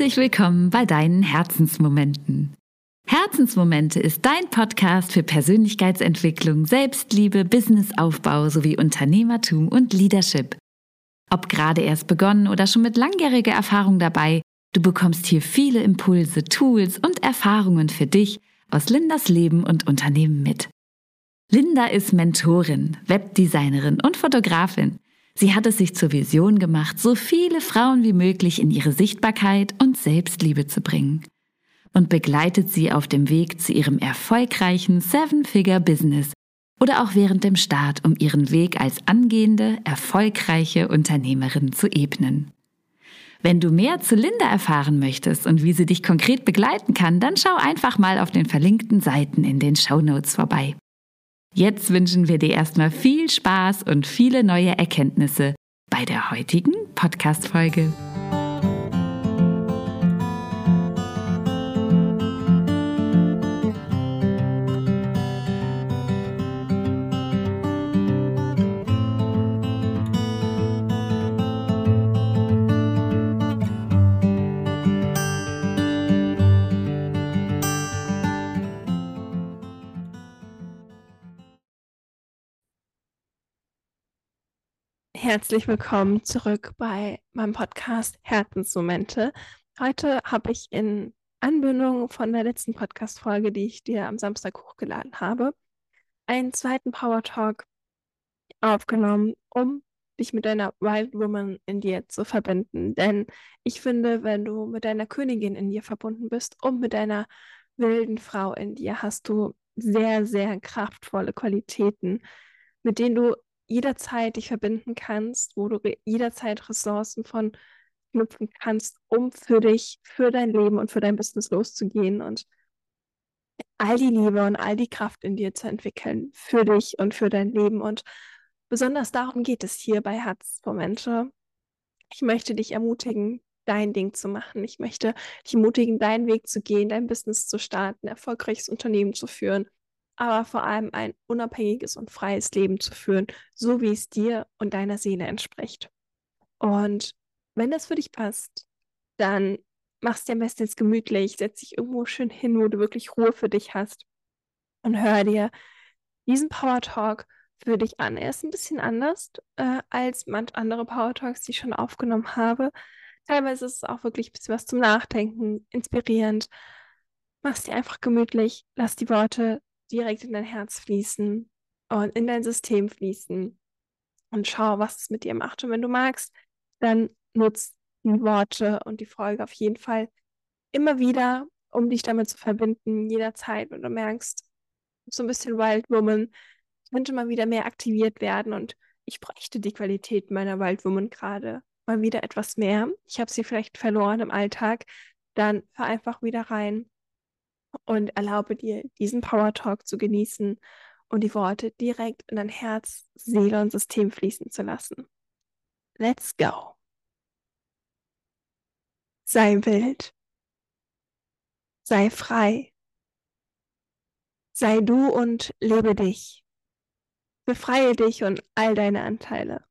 Herzlich willkommen bei deinen Herzensmomenten. Herzensmomente ist dein Podcast für Persönlichkeitsentwicklung, Selbstliebe, Businessaufbau sowie Unternehmertum und Leadership. Ob gerade erst begonnen oder schon mit langjähriger Erfahrung dabei, du bekommst hier viele Impulse, Tools und Erfahrungen für dich aus Lindas Leben und Unternehmen mit. Linda ist Mentorin, Webdesignerin und Fotografin. Sie hat es sich zur Vision gemacht, so viele Frauen wie möglich in ihre Sichtbarkeit und Selbstliebe zu bringen und begleitet sie auf dem Weg zu ihrem erfolgreichen Seven-Figure-Business oder auch während dem Start, um ihren Weg als angehende, erfolgreiche Unternehmerin zu ebnen. Wenn du mehr zu Linda erfahren möchtest und wie sie dich konkret begleiten kann, dann schau einfach mal auf den verlinkten Seiten in den Show Notes vorbei. Jetzt wünschen wir dir erstmal viel Spaß und viele neue Erkenntnisse bei der heutigen Podcast-Folge. Herzlich willkommen zurück bei meinem Podcast Herzensmomente. Heute habe ich in Anbindung von der letzten Podcast-Folge, die ich dir am Samstag hochgeladen habe, einen zweiten Power Talk aufgenommen, um dich mit deiner Wild Woman in dir zu verbinden. Denn ich finde, wenn du mit deiner Königin in dir verbunden bist und mit deiner wilden Frau in dir, hast du sehr, sehr kraftvolle Qualitäten, mit denen du jederzeit dich verbinden kannst, wo du jederzeit Ressourcen von knüpfen kannst, um für dich, für dein Leben und für dein Business loszugehen und all die Liebe und all die Kraft in dir zu entwickeln, für dich und für dein Leben. Und besonders darum geht es hier bei Herzmomente. Ich möchte dich ermutigen, dein Ding zu machen. Ich möchte dich ermutigen, deinen Weg zu gehen, dein Business zu starten, erfolgreiches Unternehmen zu führen aber vor allem ein unabhängiges und freies Leben zu führen, so wie es dir und deiner Seele entspricht. Und wenn das für dich passt, dann machst dir am besten jetzt gemütlich, setz dich irgendwo schön hin, wo du wirklich Ruhe für dich hast und hör dir diesen Power Talk für dich an. Er ist ein bisschen anders äh, als manch andere Power Talks, die ich schon aufgenommen habe. Teilweise ist es auch wirklich ein bisschen was zum Nachdenken, inspirierend. Mach's dir einfach gemütlich, lass die Worte direkt in dein Herz fließen und in dein System fließen und schau, was es mit dir macht. Und wenn du magst, dann nutz die Worte und die Folge auf jeden Fall immer wieder, um dich damit zu verbinden, jederzeit, wenn du merkst, so ein bisschen Wild Woman könnte mal wieder mehr aktiviert werden und ich bräuchte die Qualität meiner Wild Woman gerade mal wieder etwas mehr. Ich habe sie vielleicht verloren im Alltag. Dann hör einfach wieder rein und erlaube dir, diesen Power Talk zu genießen und die Worte direkt in dein Herz, Seele und System fließen zu lassen. Let's go. Sei wild. Sei frei. Sei du und lebe dich. Befreie dich und all deine Anteile.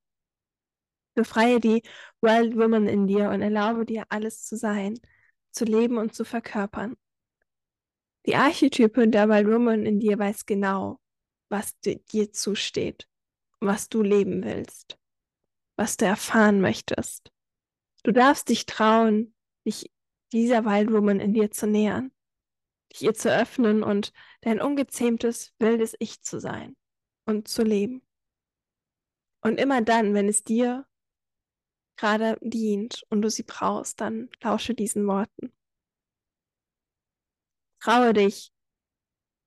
Befreie die Wild Woman in dir und erlaube dir alles zu sein, zu leben und zu verkörpern. Die Archetype der Wild Woman in dir weiß genau, was dir zusteht, was du leben willst, was du erfahren möchtest. Du darfst dich trauen, dich dieser Wild Woman in dir zu nähern, dich ihr zu öffnen und dein ungezähmtes, wildes Ich zu sein und zu leben. Und immer dann, wenn es dir gerade dient und du sie brauchst, dann lausche diesen Worten. Traue dich,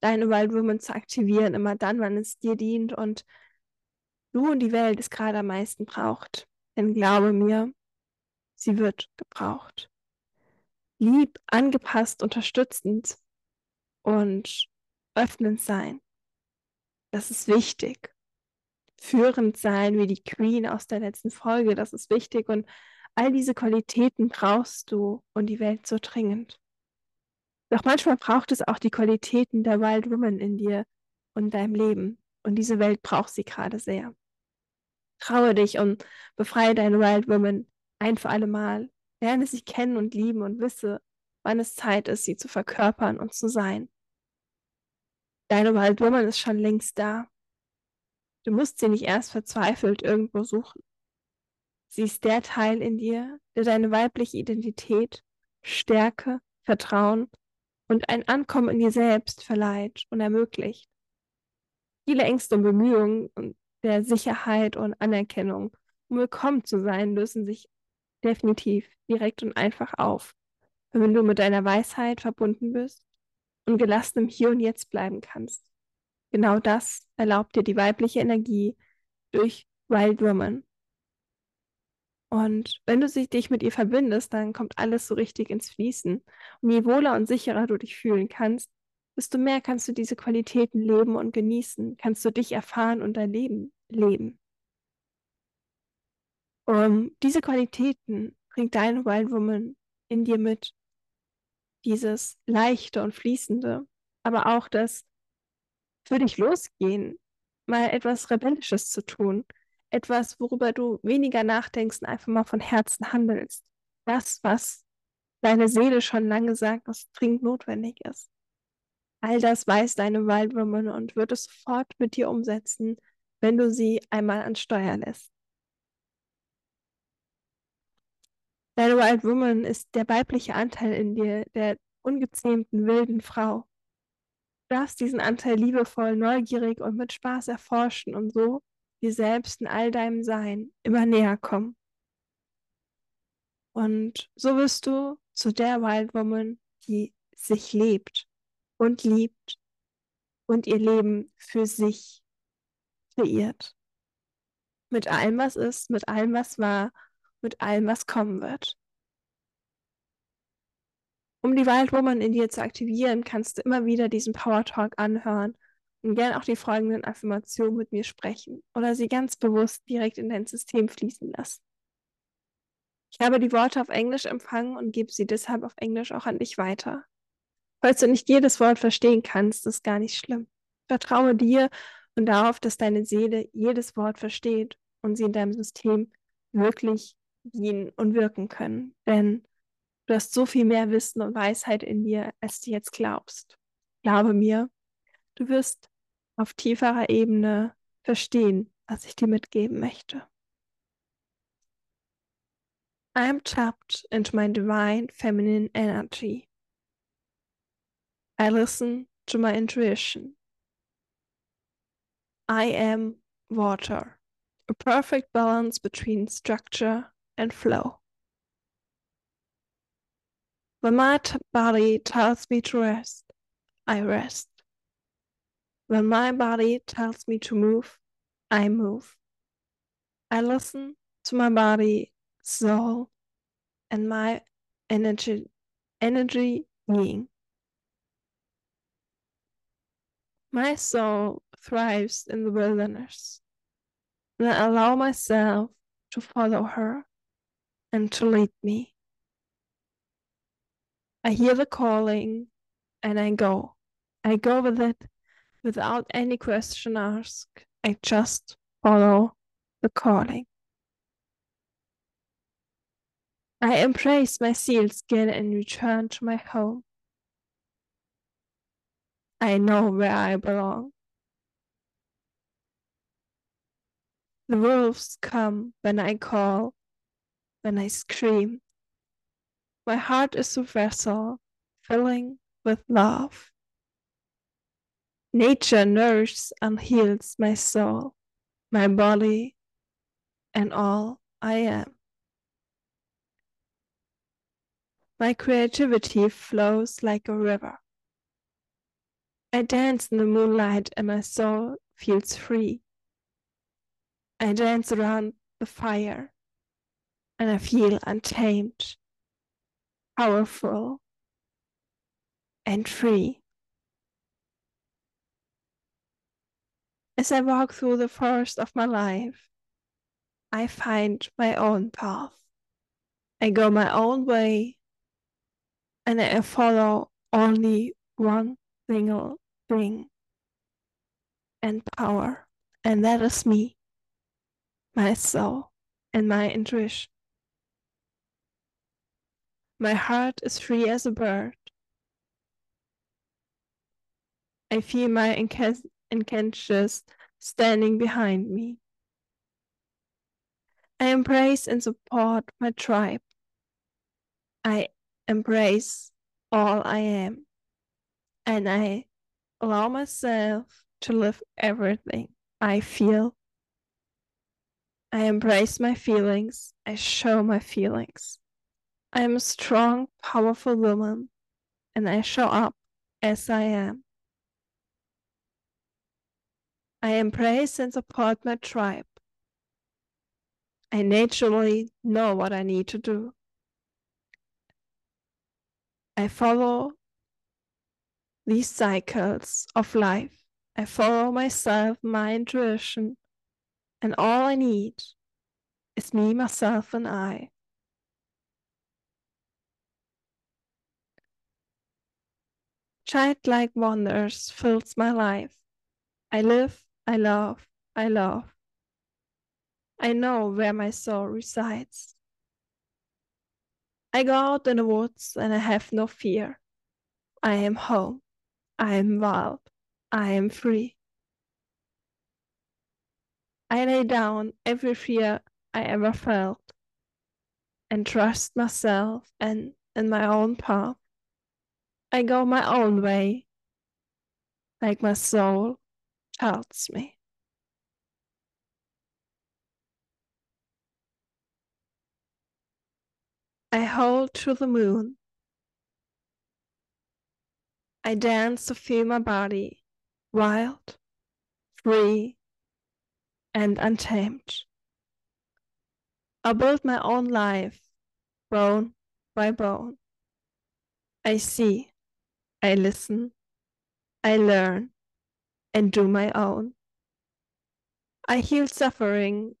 deine Wild Woman zu aktivieren, immer dann, wann es dir dient und du und die Welt es gerade am meisten braucht. Denn glaube mir, sie wird gebraucht. Lieb, angepasst, unterstützend und öffnend sein. Das ist wichtig. Führend sein wie die Queen aus der letzten Folge, das ist wichtig. Und all diese Qualitäten brauchst du und die Welt so dringend. Doch manchmal braucht es auch die Qualitäten der Wild Woman in dir und deinem Leben. Und diese Welt braucht sie gerade sehr. Traue dich und befreie deine Wild Woman ein für alle Mal, Lerne sie kennen und lieben und wisse, wann es Zeit ist, sie zu verkörpern und zu sein. Deine Wild Woman ist schon längst da. Du musst sie nicht erst verzweifelt irgendwo suchen. Sie ist der Teil in dir, der deine weibliche Identität, Stärke, Vertrauen und ein Ankommen in dir selbst verleiht und ermöglicht. Viele Ängste und Bemühungen der Sicherheit und Anerkennung, um willkommen zu sein, lösen sich definitiv direkt und einfach auf, wenn du mit deiner Weisheit verbunden bist und gelassen im Hier und Jetzt bleiben kannst. Genau das erlaubt dir die weibliche Energie durch Wild Woman. Und wenn du dich mit ihr verbindest, dann kommt alles so richtig ins Fließen. Und je wohler und sicherer du dich fühlen kannst, desto mehr kannst du diese Qualitäten leben und genießen, kannst du dich erfahren und dein Leben leben. Um, diese Qualitäten bringt deine Wild Woman in dir mit. Dieses leichte und fließende, aber auch das für dich losgehen, mal etwas Rebellisches zu tun, etwas, worüber du weniger nachdenkst und einfach mal von Herzen handelst. Das, was deine Seele schon lange sagt, was dringend notwendig ist. All das weiß deine Wild Woman und wird es sofort mit dir umsetzen, wenn du sie einmal an Steuer lässt. Deine Wild Woman ist der weibliche Anteil in dir, der ungezähmten wilden Frau. Du darfst diesen Anteil liebevoll, neugierig und mit Spaß erforschen und so dir selbst in all deinem Sein immer näher kommen. Und so wirst du zu der Wild Woman, die sich lebt und liebt und ihr Leben für sich kreiert. Mit allem, was ist, mit allem, was war, mit allem, was kommen wird. Um die Wild Woman in dir zu aktivieren, kannst du immer wieder diesen Power Talk anhören und gern auch die folgenden Affirmationen mit mir sprechen oder sie ganz bewusst direkt in dein System fließen lassen. Ich habe die Worte auf Englisch empfangen und gebe sie deshalb auf Englisch auch an dich weiter. Falls du nicht jedes Wort verstehen kannst, ist gar nicht schlimm. Vertraue dir und darauf, dass deine Seele jedes Wort versteht und sie in deinem System wirklich dienen und wirken können. Denn du hast so viel mehr Wissen und Weisheit in dir, als du jetzt glaubst. Glaube mir, du wirst auf tieferer Ebene verstehen, was ich dir mitgeben möchte. I am tapped into my divine feminine energy. I listen to my intuition. I am water, a perfect balance between structure and flow. When my body tells me to rest, I rest. When my body tells me to move, I move. I listen to my body, soul, and my energy, energy being. My soul thrives in the wilderness, and I allow myself to follow her and to lead me. I hear the calling and I go. I go with it without any question asked. I just follow the calling. I embrace my seal skin and return to my home. I know where I belong. The wolves come when I call, when I scream. My heart is a vessel filling with love. Nature nourishes and heals my soul, my body, and all I am. My creativity flows like a river. I dance in the moonlight and my soul feels free. I dance around the fire and I feel untamed, powerful, and free. As I walk through the forest of my life, I find my own path. I go my own way and I follow only one single thing and power, and that is me, my soul, and my intuition. My heart is free as a bird. I feel my unconscious standing behind me. I embrace and support my tribe. I embrace all I am, and I allow myself to live everything I feel. I embrace my feelings. I show my feelings. I am a strong, powerful woman, and I show up as I am. I embrace and support my tribe. I naturally know what I need to do. I follow these cycles of life. I follow myself, my intuition, and all I need is me, myself, and I. Childlike wonders fills my life. I live, I love, I love. I know where my soul resides. I go out in the woods and I have no fear. I am home. I am wild. I am free. I lay down every fear I ever felt and trust myself and in my own path. I go my own way, like my soul Oh, tells me. I hold to the moon. I dance to feel my body wild, free, and untamed. I build my own life, bone by bone. I see, I listen, I learn, and do my own. I heal suffering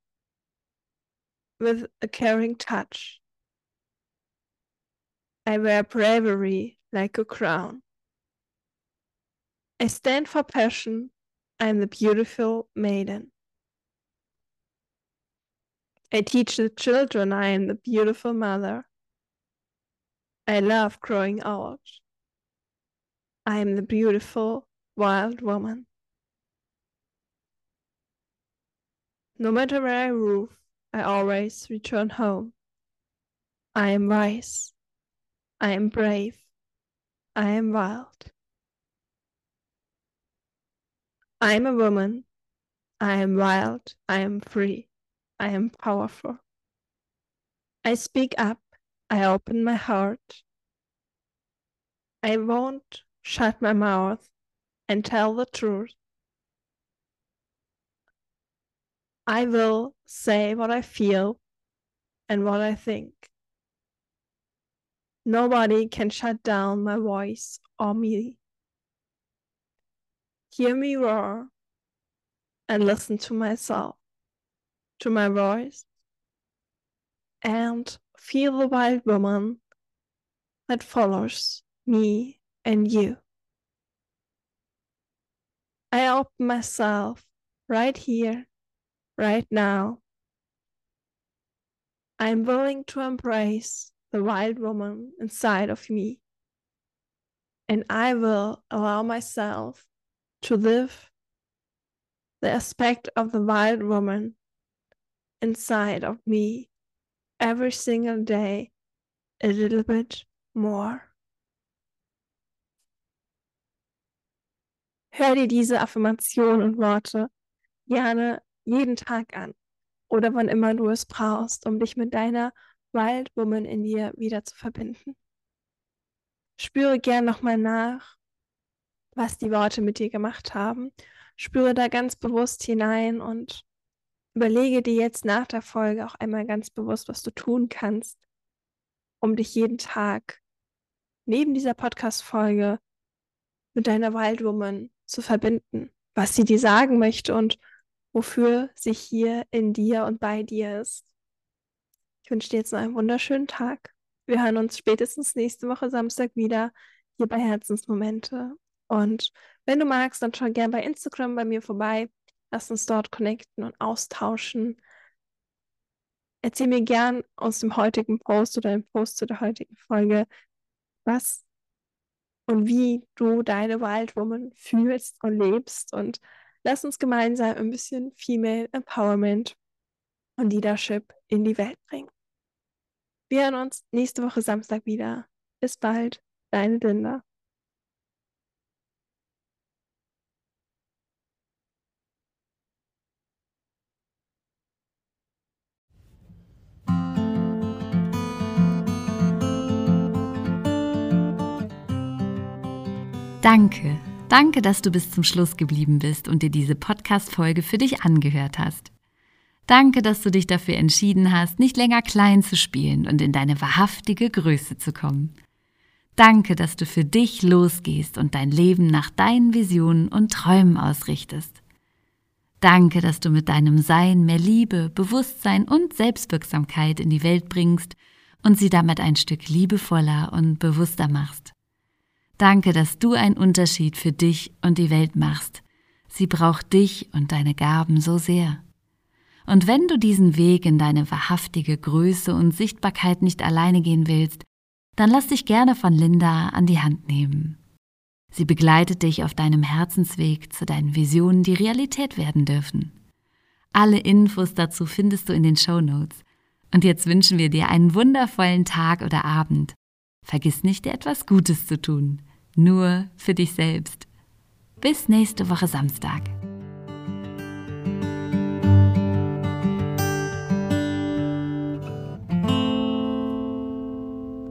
with a caring touch. I wear bravery like a crown. I stand for passion. I am the beautiful maiden. I teach the children I am the beautiful mother. I love growing old. I am the beautiful wild woman. No matter where I rove, I always return home. I am wise. I am brave. I am wild. I am a woman. I am wild. I am free. I am powerful. I speak up. I open my heart. I won't shut my mouth and tell the truth. I will say what I feel and what I think. Nobody can shut down my voice or me. Hear me roar and listen to myself, to my voice, and feel the wild woman that follows me and you. I open myself right here, right now. I'm willing to embrace the wild woman inside of me. And I will allow myself to live the aspect of the wild woman inside of me every single day a little bit more. Hör dir diese Affirmationen und Worte gerne jeden Tag an oder wann immer du es brauchst, um dich mit deiner Wild Woman in dir wieder zu verbinden. Spüre gern nochmal nach, was die Worte mit dir gemacht haben. Spüre da ganz bewusst hinein und überlege dir jetzt nach der Folge auch einmal ganz bewusst, was du tun kannst, um dich jeden Tag neben dieser Podcast-Folge mit deiner Wild Woman zu verbinden, was sie dir sagen möchte und wofür sie hier in dir und bei dir ist. Ich wünsche dir jetzt noch einen wunderschönen Tag. Wir hören uns spätestens nächste Woche Samstag wieder hier bei Herzensmomente. Und wenn du magst, dann schau gerne bei Instagram bei mir vorbei. Lass uns dort connecten und austauschen. erzähl mir gern aus dem heutigen Post oder dem Post zu der heutigen Folge, was und wie du deine Wild Woman fühlst und lebst und lass uns gemeinsam ein bisschen Female Empowerment und Leadership in die Welt bringen. Wir hören uns nächste Woche Samstag wieder. Bis bald, deine Linda. Danke, danke, dass du bis zum Schluss geblieben bist und dir diese Podcast-Folge für dich angehört hast. Danke, dass du dich dafür entschieden hast, nicht länger klein zu spielen und in deine wahrhaftige Größe zu kommen. Danke, dass du für dich losgehst und dein Leben nach deinen Visionen und Träumen ausrichtest. Danke, dass du mit deinem Sein mehr Liebe, Bewusstsein und Selbstwirksamkeit in die Welt bringst und sie damit ein Stück liebevoller und bewusster machst. Danke, dass du einen Unterschied für dich und die Welt machst. Sie braucht dich und deine Gaben so sehr. Und wenn du diesen Weg in deine wahrhaftige Größe und Sichtbarkeit nicht alleine gehen willst, dann lass dich gerne von Linda an die Hand nehmen. Sie begleitet dich auf deinem Herzensweg zu deinen Visionen, die Realität werden dürfen. Alle Infos dazu findest du in den Show Notes. Und jetzt wünschen wir dir einen wundervollen Tag oder Abend. Vergiss nicht, dir etwas Gutes zu tun. Nur für dich selbst. Bis nächste Woche Samstag.